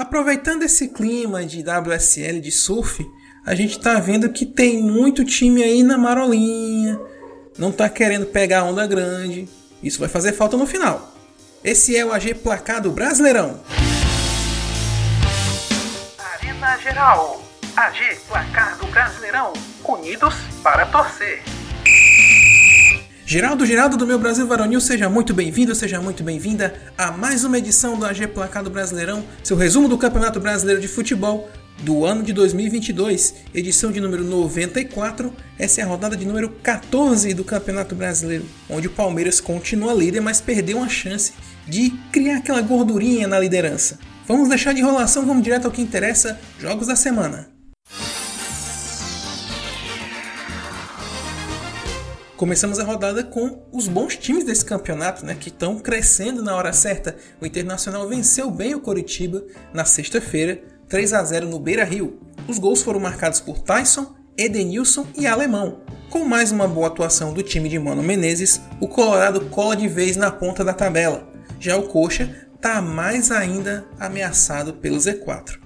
Aproveitando esse clima de WSL de surf, a gente está vendo que tem muito time aí na marolinha, não está querendo pegar onda grande. Isso vai fazer falta no final. Esse é o AG Placado Brasileirão. Arena Geral. AG Placado Brasileirão. Unidos para torcer. Geraldo Geraldo do meu Brasil Varonil, seja muito bem-vindo, seja muito bem-vinda a mais uma edição do AG Placado Brasileirão, seu resumo do Campeonato Brasileiro de Futebol do ano de 2022, edição de número 94. Essa é a rodada de número 14 do Campeonato Brasileiro, onde o Palmeiras continua líder, mas perdeu uma chance de criar aquela gordurinha na liderança. Vamos deixar de enrolação, vamos direto ao que interessa: jogos da semana. Começamos a rodada com os bons times desse campeonato, né, que estão crescendo na hora certa. O Internacional venceu bem o Coritiba na sexta-feira, 3 a 0 no Beira-Rio. Os gols foram marcados por Tyson, Edenilson e Alemão. Com mais uma boa atuação do time de Mano Menezes, o Colorado cola de vez na ponta da tabela. Já o Coxa está mais ainda ameaçado pelo Z4.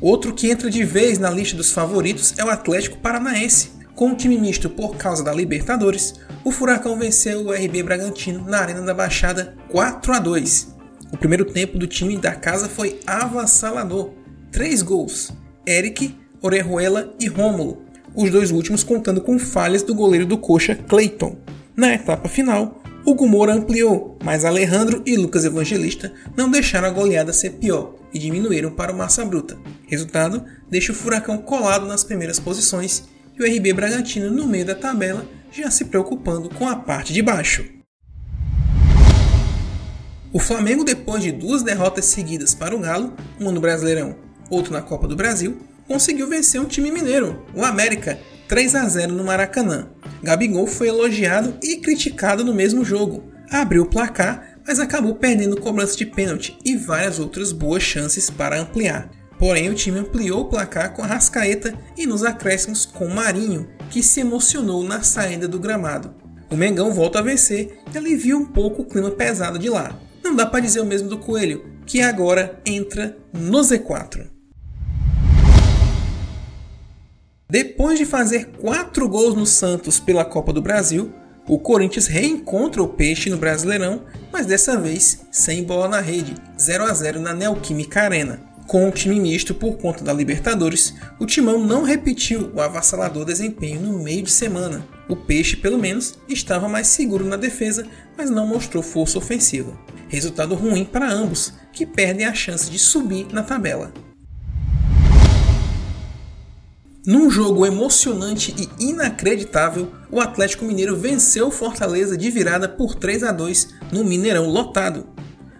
Outro que entra de vez na lista dos favoritos é o Atlético Paranaense, com um time misto por causa da Libertadores, o Furacão venceu o RB Bragantino na Arena da Baixada 4 a 2. O primeiro tempo do time da casa foi avassalador. Três gols: Eric, Orejuela e Rômulo, os dois últimos contando com falhas do goleiro do Coxa, Clayton. Na etapa final, Hugo Moura ampliou, mas Alejandro e Lucas Evangelista não deixaram a goleada ser pior e diminuíram para o Massa Bruta. Resultado deixa o Furacão colado nas primeiras posições e o RB Bragantino no meio da tabela, já se preocupando com a parte de baixo. O Flamengo, depois de duas derrotas seguidas para o Galo, uma no Brasileirão, outra na Copa do Brasil, conseguiu vencer um time mineiro, o América, 3 a 0 no Maracanã. Gabigol foi elogiado e criticado no mesmo jogo. Abriu o placar, mas acabou perdendo cobrança de pênalti e várias outras boas chances para ampliar. Porém, o time ampliou o placar com a Rascaeta e nos acréscimos com Marinho, que se emocionou na saída do gramado. O Mengão volta a vencer e alivia um pouco o clima pesado de lá. Não dá para dizer o mesmo do Coelho, que agora entra no Z4. Depois de fazer 4 gols no Santos pela Copa do Brasil, o Corinthians reencontra o Peixe no Brasileirão, mas dessa vez sem bola na rede, 0 a 0 na Neoquímica Arena. Com o time misto por conta da Libertadores, o Timão não repetiu o avassalador desempenho no meio de semana. O Peixe, pelo menos, estava mais seguro na defesa, mas não mostrou força ofensiva. Resultado ruim para ambos, que perdem a chance de subir na tabela. Num jogo emocionante e inacreditável, o Atlético Mineiro venceu Fortaleza de virada por 3 a 2 no Mineirão lotado.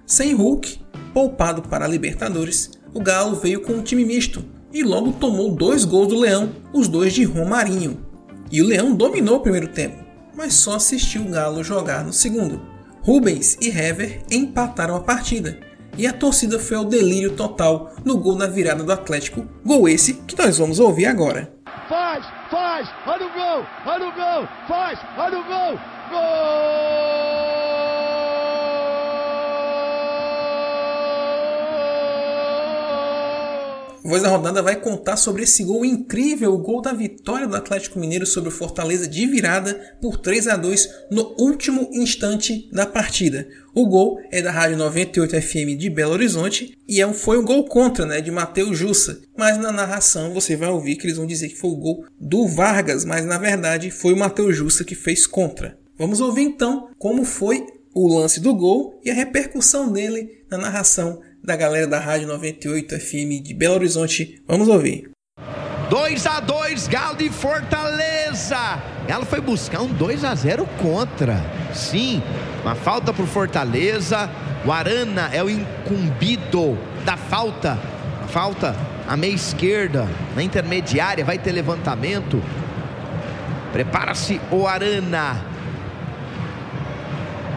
Sem Hulk, poupado para a Libertadores, o Galo veio com um time misto e logo tomou dois gols do Leão, os dois de Romarinho. E o Leão dominou o primeiro tempo, mas só assistiu o Galo jogar no segundo. Rubens e Hever empataram a partida e a torcida foi ao delírio total no gol na virada do Atlético, gol esse que nós vamos ouvir agora. Faz, faz, olha o gol, olha o gol, faz, olha o gol, gol! Voz da Rodada vai contar sobre esse gol incrível, o gol da vitória do Atlético Mineiro sobre o Fortaleza de virada por 3 a 2 no último instante da partida. O gol é da Rádio 98 FM de Belo Horizonte e é foi um gol contra, né, de Matheus Jussa. Mas na narração você vai ouvir que eles vão dizer que foi o gol do Vargas, mas na verdade foi o Matheus Jussa que fez contra. Vamos ouvir então como foi o lance do gol e a repercussão dele na narração da galera da Rádio 98 FM de Belo Horizonte. Vamos ouvir. 2 a 2 Galo de Fortaleza. Galo foi buscar um 2 a 0 contra. Sim, uma falta para Fortaleza. O Arana é o incumbido da falta falta à meia esquerda, na intermediária, vai ter levantamento. Prepara-se o Arana.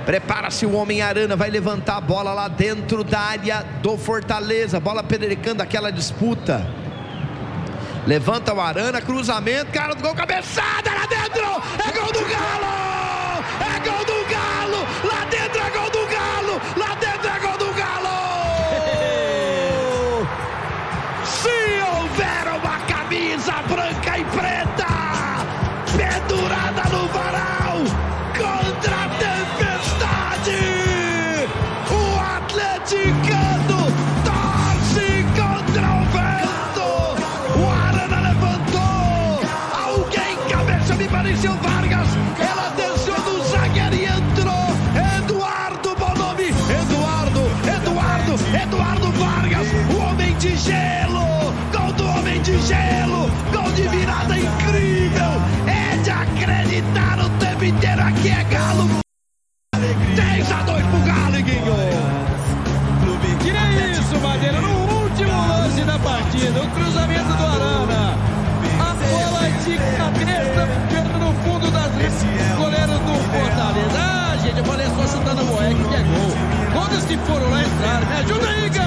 Prepara-se o homem Arana, vai levantar a bola lá dentro da área do Fortaleza. Bola pererecando aquela disputa. Levanta o Arana, cruzamento, cara do gol, cabeçada lá dentro! 10 a 2 pro Galo, Guinho. Que é isso, Madeira? No último lance da partida, o cruzamento do Arana. A bola de cabeça perdendo no fundo das redes. Goleiro do Fortaleza. Ah, gente, eu falei só chutando o moleque que é gol. Todos que foram lá entraram. Me ajuda aí, Galo.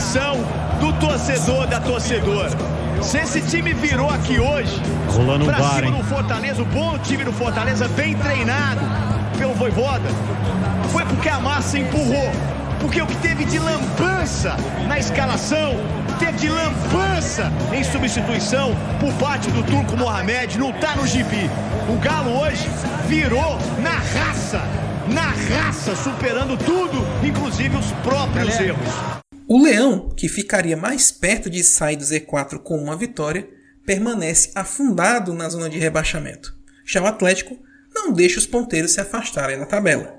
Contribuição do torcedor, da torcedora. Se esse time virou aqui hoje, Rolando um pra bar, cima hein? do Fortaleza, o bom time do Fortaleza, bem treinado pelo Voivoda, foi porque a massa empurrou. Porque o que teve de lambança na escalação, teve de lambança em substituição por parte do Turco Mohamed, não tá no gibi. O Galo hoje virou na raça, na raça, superando tudo, inclusive os próprios erros. O Leão, que ficaria mais perto de sair do Z4 com uma vitória, permanece afundado na zona de rebaixamento. Já o Atlético não deixa os ponteiros se afastarem na tabela.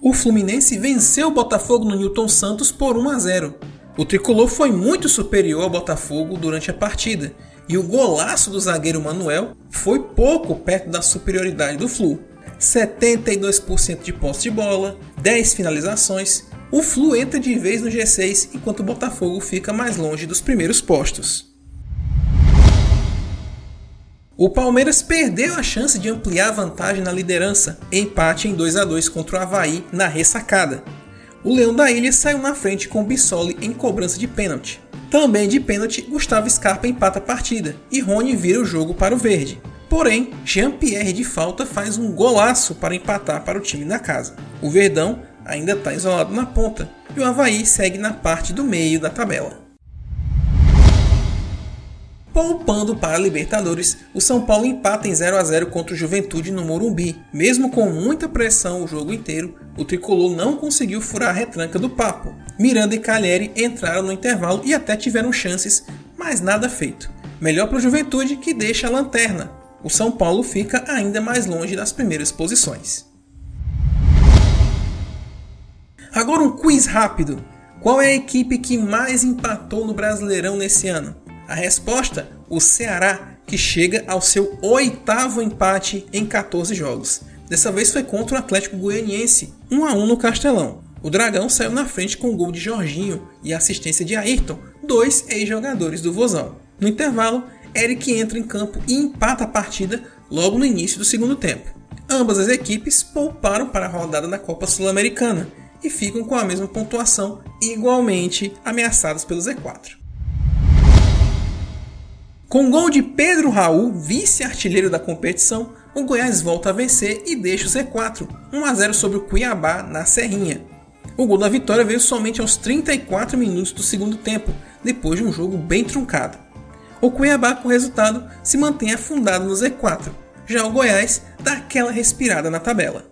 O Fluminense venceu o Botafogo no Newton Santos por 1 a 0. O tricolor foi muito superior ao Botafogo durante a partida, e o golaço do zagueiro Manuel foi pouco perto da superioridade do Flu. 72% de posse de bola, 10 finalizações. O Flu entra de vez no G6 enquanto o Botafogo fica mais longe dos primeiros postos. O Palmeiras perdeu a chance de ampliar a vantagem na liderança, empate em 2 a 2 contra o Havaí na ressacada. O Leão da Ilha saiu na frente com o Bissoli em cobrança de pênalti. Também de pênalti, Gustavo Scarpa empata a partida e Rony vira o jogo para o verde. Porém, Jean-Pierre de falta faz um golaço para empatar para o time da casa. O Verdão ainda está isolado na ponta e o Havaí segue na parte do meio da tabela. Poupando para a Libertadores, o São Paulo empata em 0 a 0 contra o Juventude no Morumbi. Mesmo com muita pressão o jogo inteiro, o tricolor não conseguiu furar a retranca do papo. Miranda e Calheri entraram no intervalo e até tiveram chances, mas nada feito. Melhor para o Juventude que deixa a lanterna. O São Paulo fica ainda mais longe das primeiras posições. Agora um quiz rápido. Qual é a equipe que mais empatou no Brasileirão nesse ano? A resposta: o Ceará, que chega ao seu oitavo empate em 14 jogos. Dessa vez foi contra o Atlético Goianiense, 1 a 1 no Castelão. O Dragão saiu na frente com o gol de Jorginho e a assistência de Ayrton, dois ex-jogadores do Vozão. No intervalo, Eric entra em campo e empata a partida logo no início do segundo tempo. Ambas as equipes pouparam para a rodada da Copa Sul-Americana e ficam com a mesma pontuação, igualmente ameaçadas pelo Z4. Com gol de Pedro Raul, vice-artilheiro da competição, o Goiás volta a vencer e deixa o Z4, 1 a 0 sobre o Cuiabá na Serrinha. O gol da vitória veio somente aos 34 minutos do segundo tempo, depois de um jogo bem truncado. O Cuiabá, com o resultado, se mantém afundado no Z4. Já o Goiás dá aquela respirada na tabela.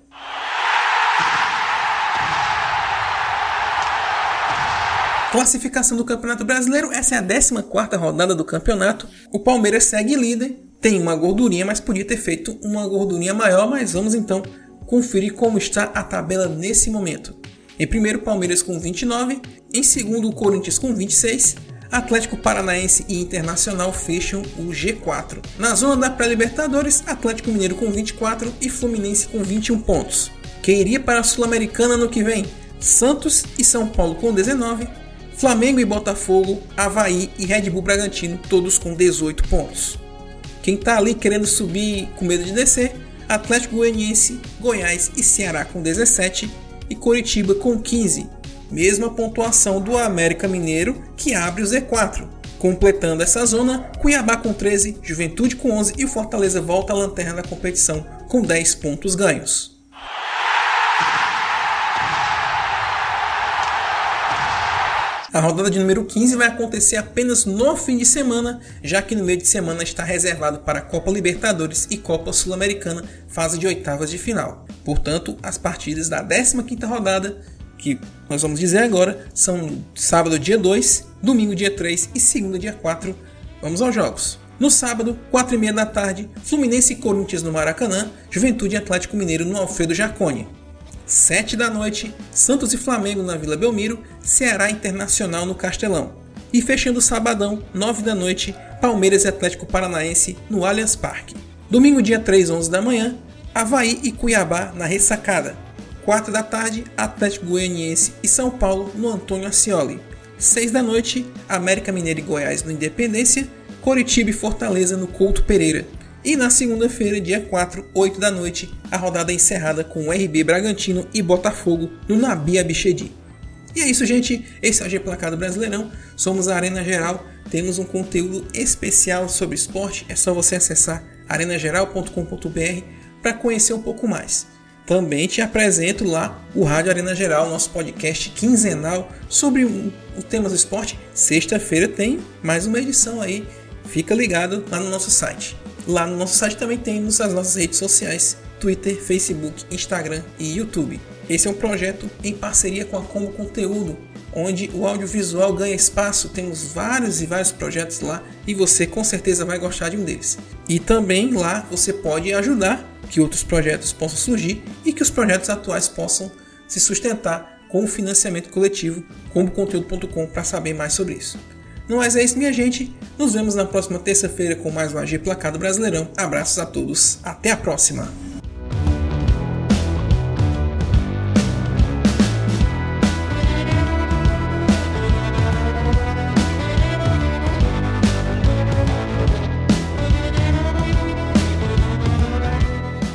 Classificação do Campeonato Brasileiro, essa é a 14ª rodada do campeonato. O Palmeiras segue líder, tem uma gordurinha, mas podia ter feito uma gordurinha maior, mas vamos então conferir como está a tabela nesse momento. Em primeiro, Palmeiras com 29, em segundo, o Corinthians com 26, Atlético Paranaense e Internacional fecham o G4. Na zona da pré-Libertadores, Atlético Mineiro com 24 e Fluminense com 21 pontos. Quem iria para a Sul-Americana no que vem? Santos e São Paulo com 19, Flamengo e Botafogo, Havaí e Red Bull Bragantino, todos com 18 pontos. Quem está ali querendo subir com medo de descer? Atlético Goianiense, Goiás e Ceará com 17 e Coritiba com 15, mesma pontuação do América Mineiro que abre o Z4. Completando essa zona, Cuiabá com 13, Juventude com 11 e o Fortaleza volta à lanterna da competição com 10 pontos ganhos. A rodada de número 15 vai acontecer apenas no fim de semana, já que no meio de semana está reservado para a Copa Libertadores e Copa Sul-Americana, fase de oitavas de final. Portanto, as partidas da 15ª rodada, que nós vamos dizer agora, são sábado dia 2, domingo dia 3 e segunda dia 4. Vamos aos jogos. No sábado, 4 e meia da tarde, Fluminense e Corinthians no Maracanã, Juventude e Atlético Mineiro no Alfredo Jaconi. 7 da noite, Santos e Flamengo na Vila Belmiro, Ceará Internacional no Castelão. E fechando o sabadão, 9 da noite, Palmeiras e Atlético Paranaense no Allianz Parque. Domingo, dia 3, 11 da manhã, Havaí e Cuiabá na Ressacada. 4 da tarde, Atlético Goianiense e São Paulo no Antônio Ascioli. 6 da noite, América Mineira e Goiás no Independência, Coritiba e Fortaleza no Couto Pereira. E na segunda-feira, dia 4, 8 da noite, a rodada é encerrada com RB Bragantino e Botafogo no Nabi Abichedi. E é isso, gente. Esse é o G Placado Brasileirão. Somos a Arena Geral. Temos um conteúdo especial sobre esporte. É só você acessar arenageral.com.br para conhecer um pouco mais. Também te apresento lá o Rádio Arena Geral, nosso podcast quinzenal sobre os temas do esporte. Sexta-feira tem mais uma edição aí. Fica ligado lá no nosso site. Lá no nosso site também temos as nossas redes sociais: Twitter, Facebook, Instagram e YouTube. Esse é um projeto em parceria com a Combo Conteúdo, onde o audiovisual ganha espaço. Temos vários e vários projetos lá e você com certeza vai gostar de um deles. E também lá você pode ajudar que outros projetos possam surgir e que os projetos atuais possam se sustentar com o financiamento coletivo, comboconteúdo.com para saber mais sobre isso. No mais é isso, minha gente. Nos vemos na próxima terça-feira com mais um AG Placado Brasileirão. Abraços a todos. Até a próxima.